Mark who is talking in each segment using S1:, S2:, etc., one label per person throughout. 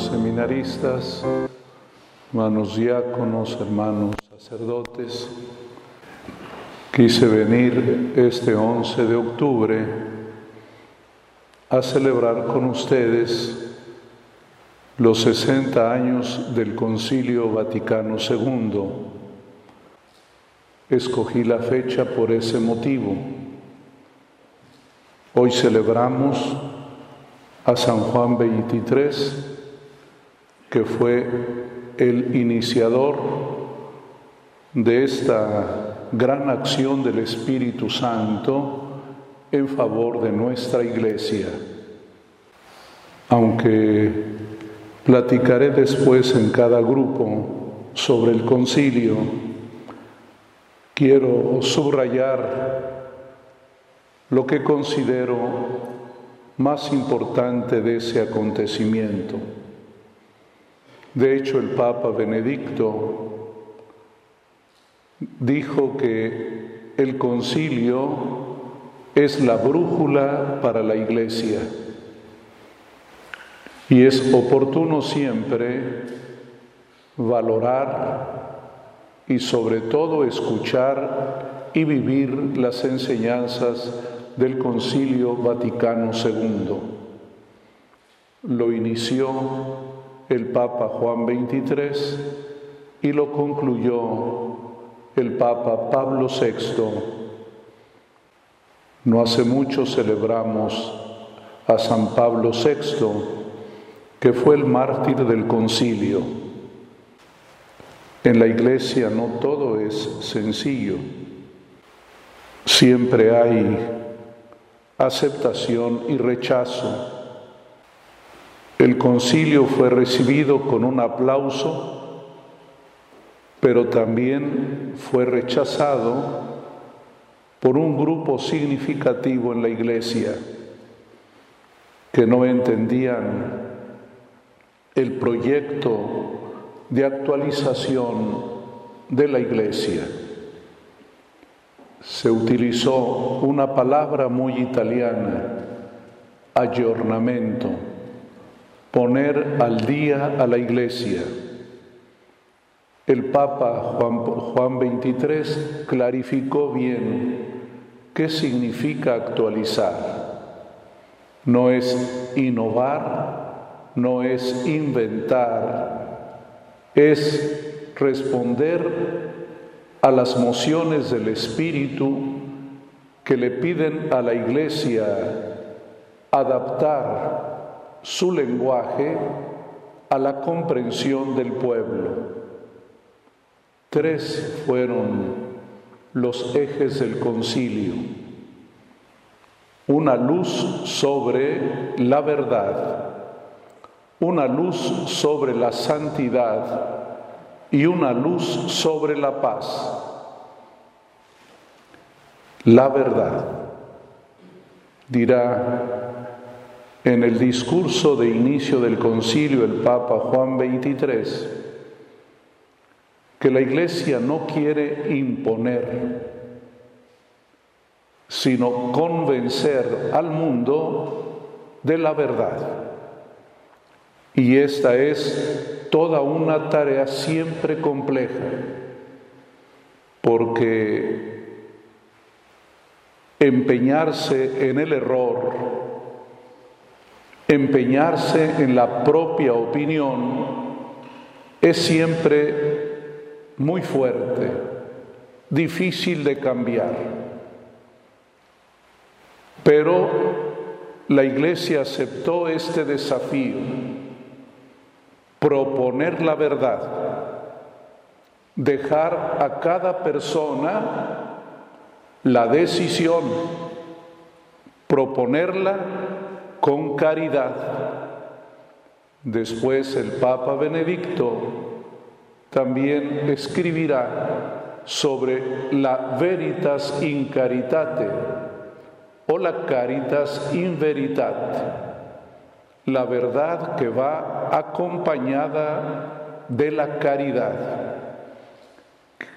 S1: seminaristas, hermanos diáconos, hermanos sacerdotes. Quise venir este 11 de octubre a celebrar con ustedes los 60 años del Concilio Vaticano II. Escogí la fecha por ese motivo. Hoy celebramos a San Juan 23, que fue el iniciador de esta gran acción del Espíritu Santo en favor de nuestra iglesia. Aunque platicaré después en cada grupo sobre el concilio, quiero subrayar lo que considero más importante de ese acontecimiento. De hecho, el Papa Benedicto dijo que el concilio es la brújula para la iglesia y es oportuno siempre valorar y sobre todo escuchar y vivir las enseñanzas del Concilio Vaticano II. Lo inició el Papa Juan XXIII y lo concluyó el Papa Pablo VI. No hace mucho celebramos a San Pablo VI, que fue el mártir del concilio. En la iglesia no todo es sencillo. Siempre hay aceptación y rechazo. El concilio fue recibido con un aplauso, pero también fue rechazado por un grupo significativo en la iglesia que no entendían el proyecto de actualización de la iglesia. Se utilizó una palabra muy italiana, aggiornamento, poner al día a la iglesia. El Papa Juan, Juan XXIII clarificó bien qué significa actualizar. No es innovar, no es inventar, es responder a las mociones del Espíritu que le piden a la Iglesia adaptar su lenguaje a la comprensión del pueblo. Tres fueron los ejes del concilio. Una luz sobre la verdad, una luz sobre la santidad y una luz sobre la paz. La verdad, dirá en el discurso de inicio del concilio el Papa Juan XXIII, que la Iglesia no quiere imponer, sino convencer al mundo de la verdad. Y esta es toda una tarea siempre compleja, porque empeñarse en el error, empeñarse en la propia opinión, es siempre muy fuerte, difícil de cambiar. Pero la Iglesia aceptó este desafío proponer la verdad, dejar a cada persona la decisión, proponerla con caridad. Después el Papa Benedicto también escribirá sobre la veritas in caritate o la caritas in veritate la verdad que va acompañada de la caridad,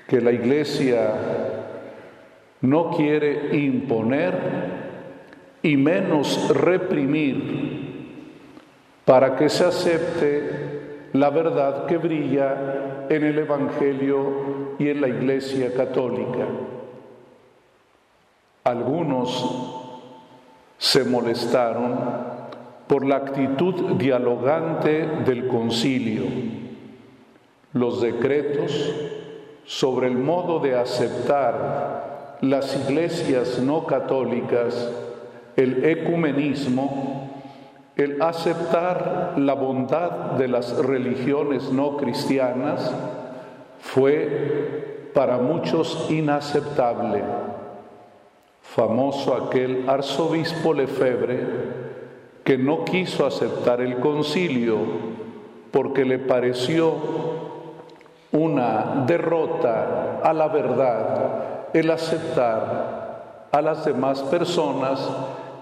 S1: que la iglesia no quiere imponer y menos reprimir para que se acepte la verdad que brilla en el Evangelio y en la Iglesia Católica. Algunos se molestaron por la actitud dialogante del concilio, los decretos sobre el modo de aceptar las iglesias no católicas, el ecumenismo, el aceptar la bondad de las religiones no cristianas, fue para muchos inaceptable. Famoso aquel arzobispo Lefebvre que no quiso aceptar el concilio porque le pareció una derrota a la verdad el aceptar a las demás personas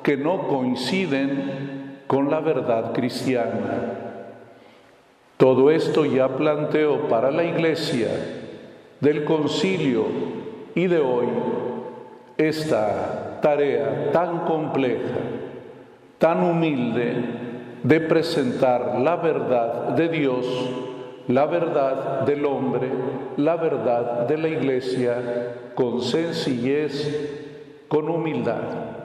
S1: que no coinciden con la verdad cristiana. Todo esto ya planteó para la Iglesia del concilio y de hoy esta tarea tan compleja, tan humilde de presentar la verdad de Dios, la verdad del hombre, la verdad de la iglesia con sencillez, con humildad,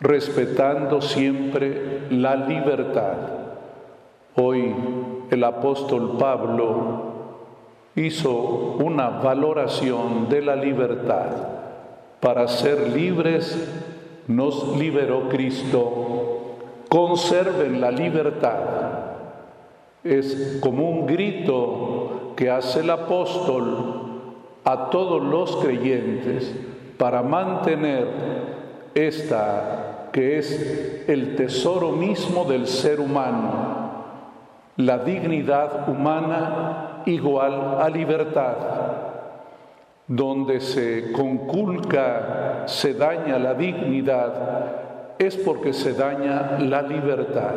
S1: respetando siempre la libertad. Hoy el apóstol Pablo hizo una valoración de la libertad para ser libres nos liberó Cristo. Conserven la libertad. Es como un grito que hace el apóstol a todos los creyentes para mantener esta que es el tesoro mismo del ser humano, la dignidad humana igual a libertad donde se conculca, se daña la dignidad, es porque se daña la libertad.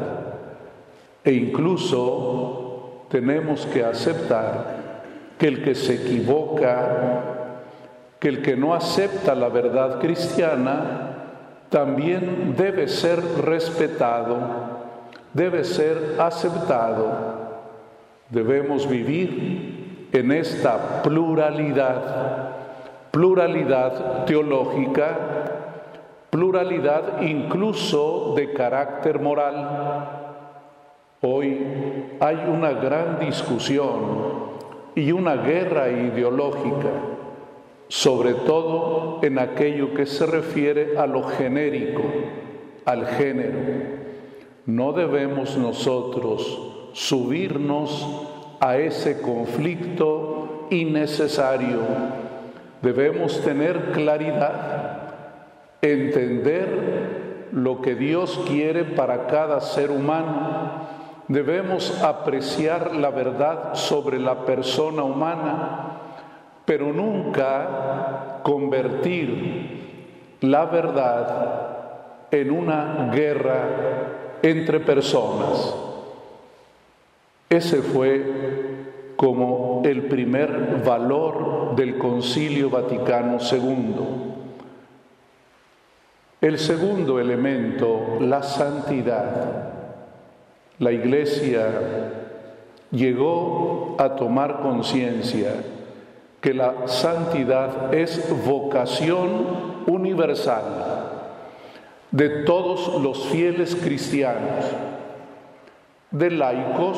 S1: E incluso tenemos que aceptar que el que se equivoca, que el que no acepta la verdad cristiana, también debe ser respetado, debe ser aceptado. Debemos vivir en esta pluralidad, pluralidad teológica, pluralidad incluso de carácter moral. Hoy hay una gran discusión y una guerra ideológica, sobre todo en aquello que se refiere a lo genérico, al género. No debemos nosotros subirnos a ese conflicto innecesario. Debemos tener claridad, entender lo que Dios quiere para cada ser humano. Debemos apreciar la verdad sobre la persona humana, pero nunca convertir la verdad en una guerra entre personas. Ese fue como el primer valor del Concilio Vaticano II. El segundo elemento, la santidad. La Iglesia llegó a tomar conciencia que la santidad es vocación universal de todos los fieles cristianos, de laicos,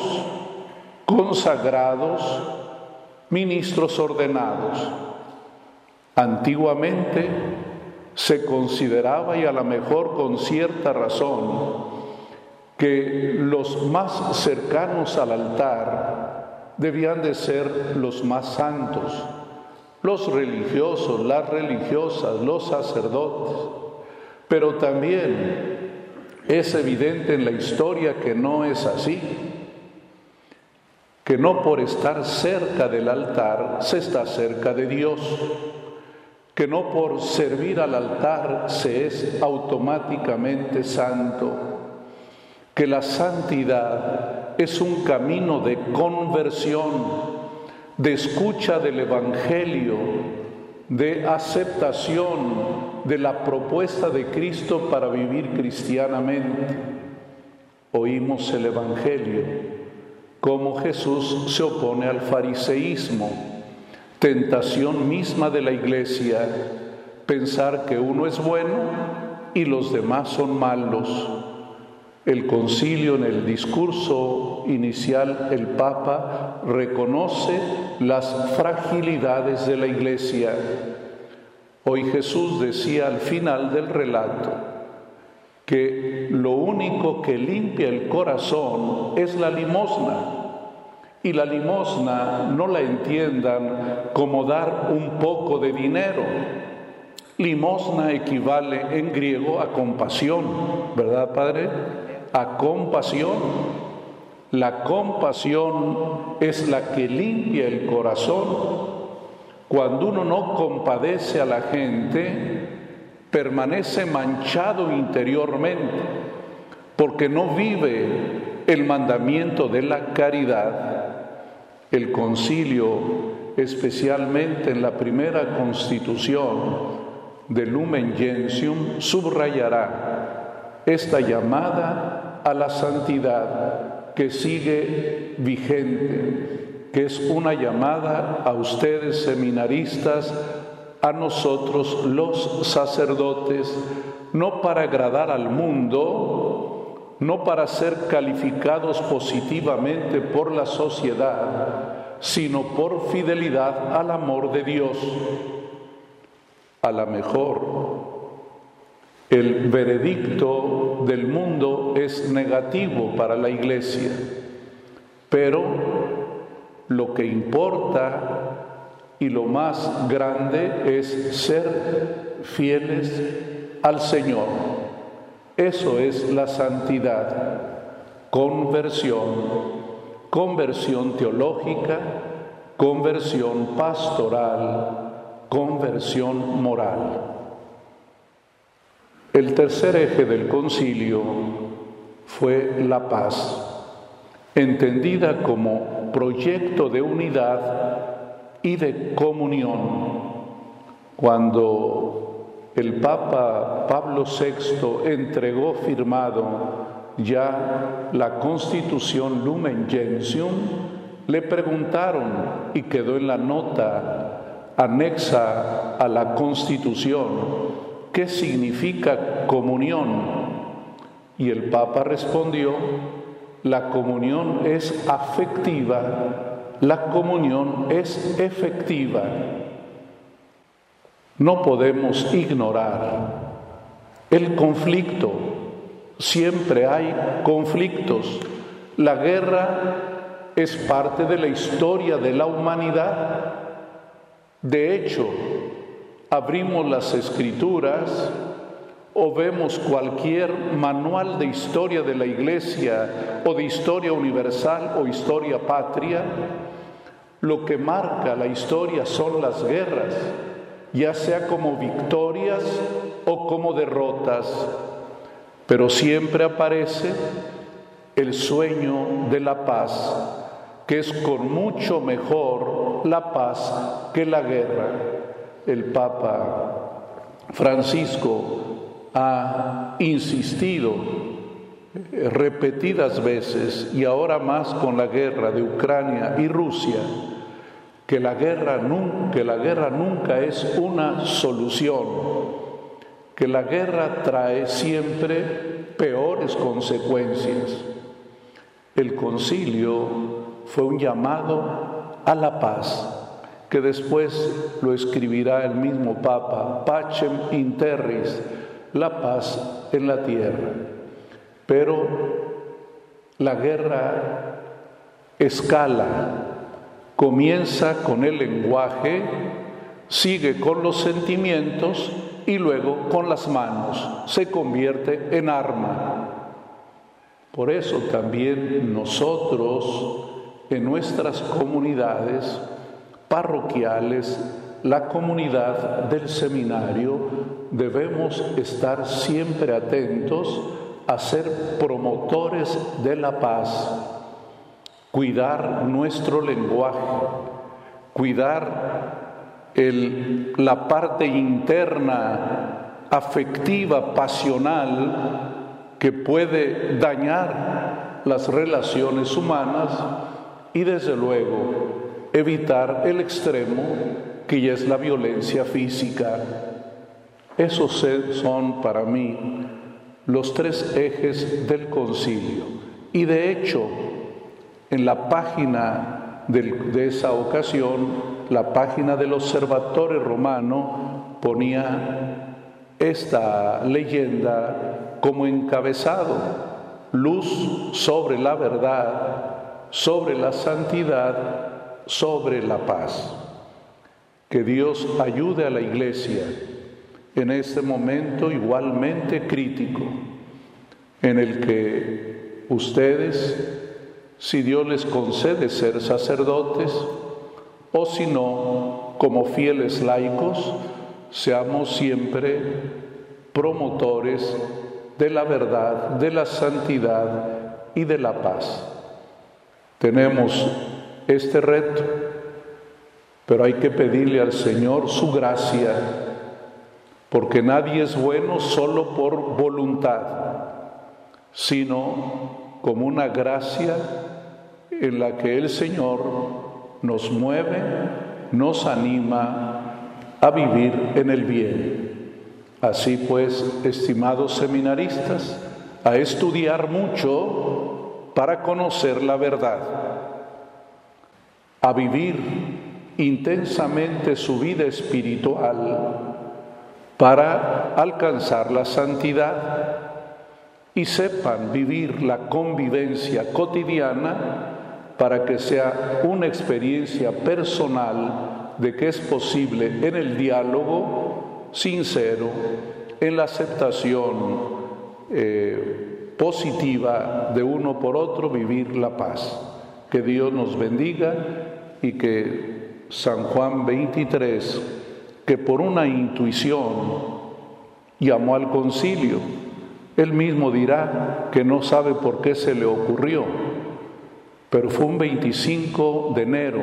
S1: consagrados, ministros ordenados. Antiguamente se consideraba, y a lo mejor con cierta razón, que los más cercanos al altar debían de ser los más santos, los religiosos, las religiosas, los sacerdotes, pero también es evidente en la historia que no es así que no por estar cerca del altar se está cerca de Dios, que no por servir al altar se es automáticamente santo, que la santidad es un camino de conversión, de escucha del Evangelio, de aceptación de la propuesta de Cristo para vivir cristianamente. oímos el Evangelio, cómo Jesús se opone al fariseísmo, tentación misma de la iglesia, pensar que uno es bueno y los demás son malos. El concilio en el discurso inicial, el Papa reconoce las fragilidades de la iglesia. Hoy Jesús decía al final del relato que lo único que limpia el corazón es la limosna. Y la limosna no la entiendan como dar un poco de dinero, Limosna equivale en griego a compasión, ¿verdad, Padre? A compasión. La compasión es la que limpia el corazón. Cuando uno no compadece a la gente, permanece manchado interiormente, porque no vive el mandamiento de la caridad. El concilio, especialmente en la primera constitución, de Lumen Gentium subrayará esta llamada a la santidad que sigue vigente, que es una llamada a ustedes seminaristas, a nosotros los sacerdotes, no para agradar al mundo, no para ser calificados positivamente por la sociedad, sino por fidelidad al amor de Dios. A la mejor el veredicto del mundo es negativo para la iglesia, pero lo que importa y lo más grande es ser fieles al Señor. Eso es la santidad, conversión, conversión teológica, conversión pastoral, conversión moral. El tercer eje del concilio fue la paz, entendida como proyecto de unidad y de comunión. Cuando el Papa Pablo VI entregó firmado ya la constitución Lumen Gentium, le preguntaron y quedó en la nota anexa a la Constitución, ¿qué significa comunión? Y el Papa respondió, la comunión es afectiva, la comunión es efectiva. No podemos ignorar el conflicto, siempre hay conflictos. La guerra es parte de la historia de la humanidad de hecho, abrimos las escrituras o vemos cualquier manual de historia de la iglesia o de historia universal o historia patria, lo que marca la historia son las guerras, ya sea como victorias o como derrotas, pero siempre aparece el sueño de la paz, que es con mucho mejor la paz que la guerra. El Papa Francisco ha insistido repetidas veces y ahora más con la guerra de Ucrania y Rusia, que la guerra, nunca es una solución, que la guerra trae siempre peores consecuencias. El concilio fue un llamado a la paz, que después lo escribirá el mismo Papa, Pacem interris, la paz en la tierra. Pero la guerra escala, comienza con el lenguaje, sigue con los sentimientos y luego con las manos, se convierte en arma. Por eso también nosotros en nuestras comunidades parroquiales, la comunidad del seminario, debemos estar siempre atentos a ser promotores de la paz, cuidar nuestro lenguaje, cuidar la parte interna, afectiva, pasional que puede dañar las relaciones humanas y desde luego evitar el extremo que ya es la violencia física. Esos son para mí los tres ejes del concilio. Y de hecho, en la página de, esa ocasión, la página del Observatorio Romano ponía esta leyenda como encabezado, luz sobre la verdad, sobre la santidad, sobre la paz. Que Dios ayude a la iglesia en este momento igualmente crítico en el que ustedes, si Dios les concede ser sacerdotes, o si no, como fieles laicos, seamos siempre promotores de la verdad, de la santidad y de la paz. Tenemos este reto, pero hay que pedirle al Señor su gracia porque nadie es bueno solo por voluntad, sino como una gracia en la que el Señor nos mueve, nos anima a vivir en el bien. Así pues, estimados seminaristas, a estudiar mucho para conocer la verdad, a vivir intensamente su vida espiritual, para alcanzar la santidad y sepan vivir la convivencia cotidiana para que sea una experiencia personal de que es posible en el diálogo sincero, en la aceptación eh, positiva de uno por otro, vivir la paz. Que Dios nos bendiga y que San Juan 23 que por una intuición llamó al concilio. Él mismo dirá que no sabe por qué se le ocurrió, pero fue un 25 de enero,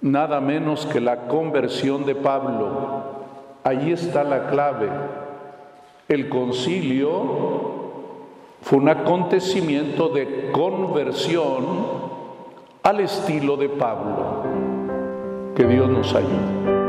S1: nada menos que la conversión de Pablo. Allí está la clave. El concilio fue un acontecimiento de conversión al estilo de Pablo. Que Dios nos ayude.